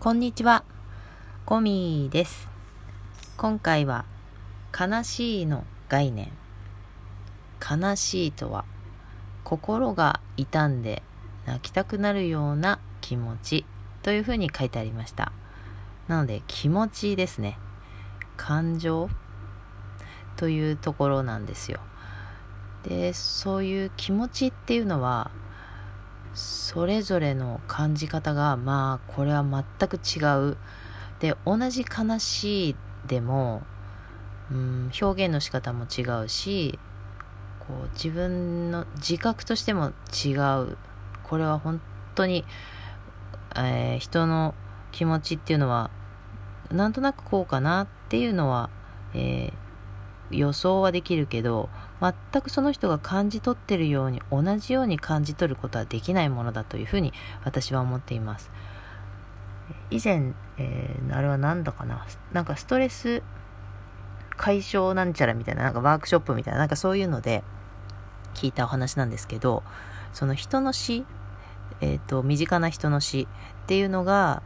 こんにちは、コミです。今回は、悲しいの概念。悲しいとは、心が痛んで泣きたくなるような気持ちというふうに書いてありました。なので、気持ちですね。感情というところなんですよ。で、そういう気持ちっていうのは、それぞれの感じ方がまあこれは全く違う。で同じ悲しいでも、うん、表現の仕方も違うしこう自分の自覚としても違う。これは本当に、えー、人の気持ちっていうのはなんとなくこうかなっていうのは、えー、予想はできるけど全くその人が感じ取ってるように同じように感じ取ることはできないものだというふうに私は思っています。以前、えー、あれは何だかな？なんかストレス解消なんちゃらみたいななんかワークショップみたいななんかそういうので聞いたお話なんですけどその人の死、えーと、と身近な人の死っていうのが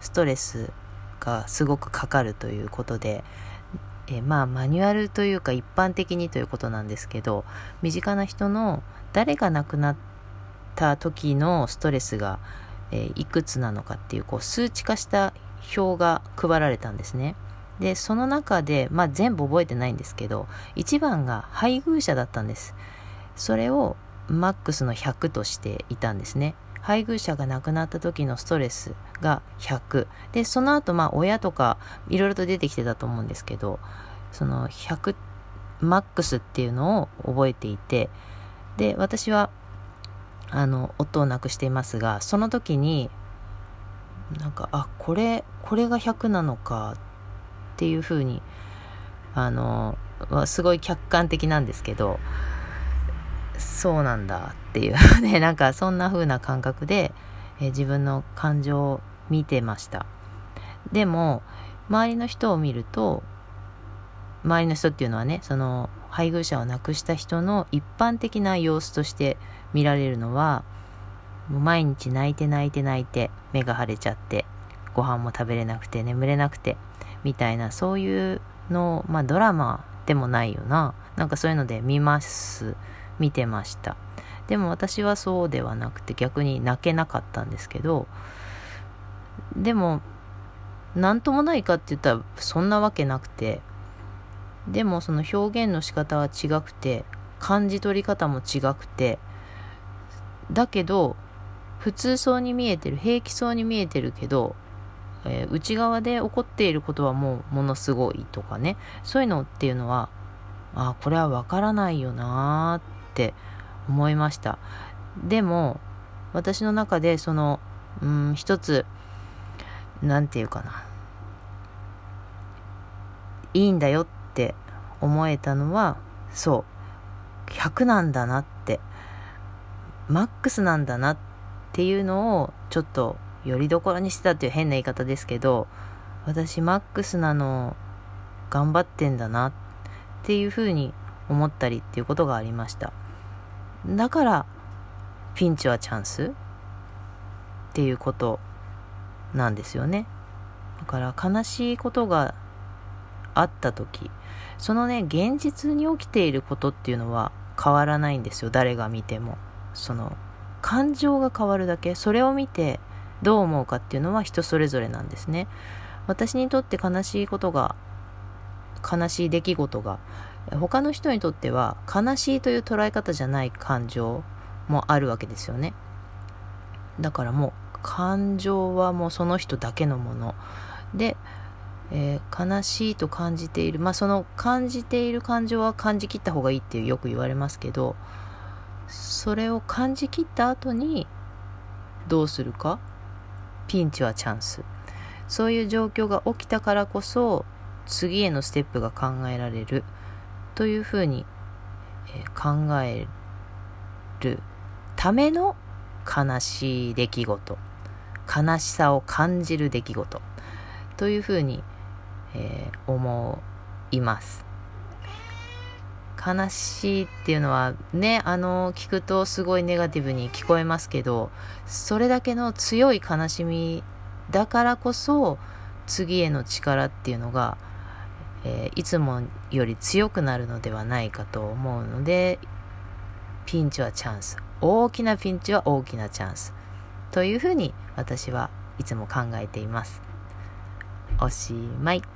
ストレスがすごくかかるということでえまあマニュアルというか一般的にということなんですけど身近な人の誰が亡くなった時のストレスが、えいくつなのかっていうこう数値化した表が配られたんですね。でその中で、まあ、全部覚えてないんですけど1番が配偶者だったんですそれをマックスの100としていたんですね配偶者が亡くなった時のストレスが100でその後まあ親とかいろいろと出てきてたと思うんですけどその100マックスっていうのを覚えていてで私はあの夫を亡くしていますがその時になんかあこれこれが100なのかっていうふうにあのすごい客観的なんですけどそうなんだっていう。ねなんかそんな風な感覚で、え自分の感情を見てました。でも周りの人を見ると周りの人っていうのはねその配偶者を亡くした人の一般的な様子として見られるのはもう毎日泣いて泣いて泣いて目が腫れちゃってご飯も食べれなくて眠れなくてみたいなそういうのまあドラマでもないよな。なんかそういうので見ます。見てました。でも私はそうではなくて逆に泣けなかったんですけどでも何ともないかって言ったらそんなわけなくてでもその表現の仕方は違くて感じ取り方も違くてだけど普通そうに見えてる平気そうに見えてるけど、えー、内側で起こっていることはもうものすごいとかね。そういうのっていうのはあこれはわからないよなーってって思いました。でも私の中でそのうん一つ何て言うかな。いいんだよって思えたのはそう。100なんだなって。マックスなんだなっていうのをちょっとよりどころにしてたっていう変な言い方ですけど私マックスなの頑張ってんだなっていうふうに思ったりっていうことがありました。だからピンチはチャンス？っていうことなんですよね。だから悲しいことがあった時そのね現実に起きていることっていうのは変わらないんですよ。誰が見ても。その感情が変わるだけ。それを見てどう思うかっていうのは人それぞれなんですね。私にとって悲しいことが悲しい出来事が他の人にとっては悲しいという捉え方じゃない感情もあるわけですよね。だからもう感情はもうその人だけのもの。で、えー、悲しいと感じている。まあその感じている感情は感じきった方がいいってよく言われますけどそれを感じきった後にどうするか？ピンチはチャンス。そういう状況が起きたからこそ次へのステップが考えられる。というふうに、え、考えるための悲しい出来事。悲しさを感じる出来事。というふうに、えー、思います。悲しいっていうのはねあの聞くとすごいネガティブに聞こえますけどそれだけの強い悲しみだからこそ次への力っていうのが、えー、いつもより強くなるのではないかと思うのでピンチはチャンス。大きなピンチは大きなチャンス。というふうに私はいつも考えています。おしまい。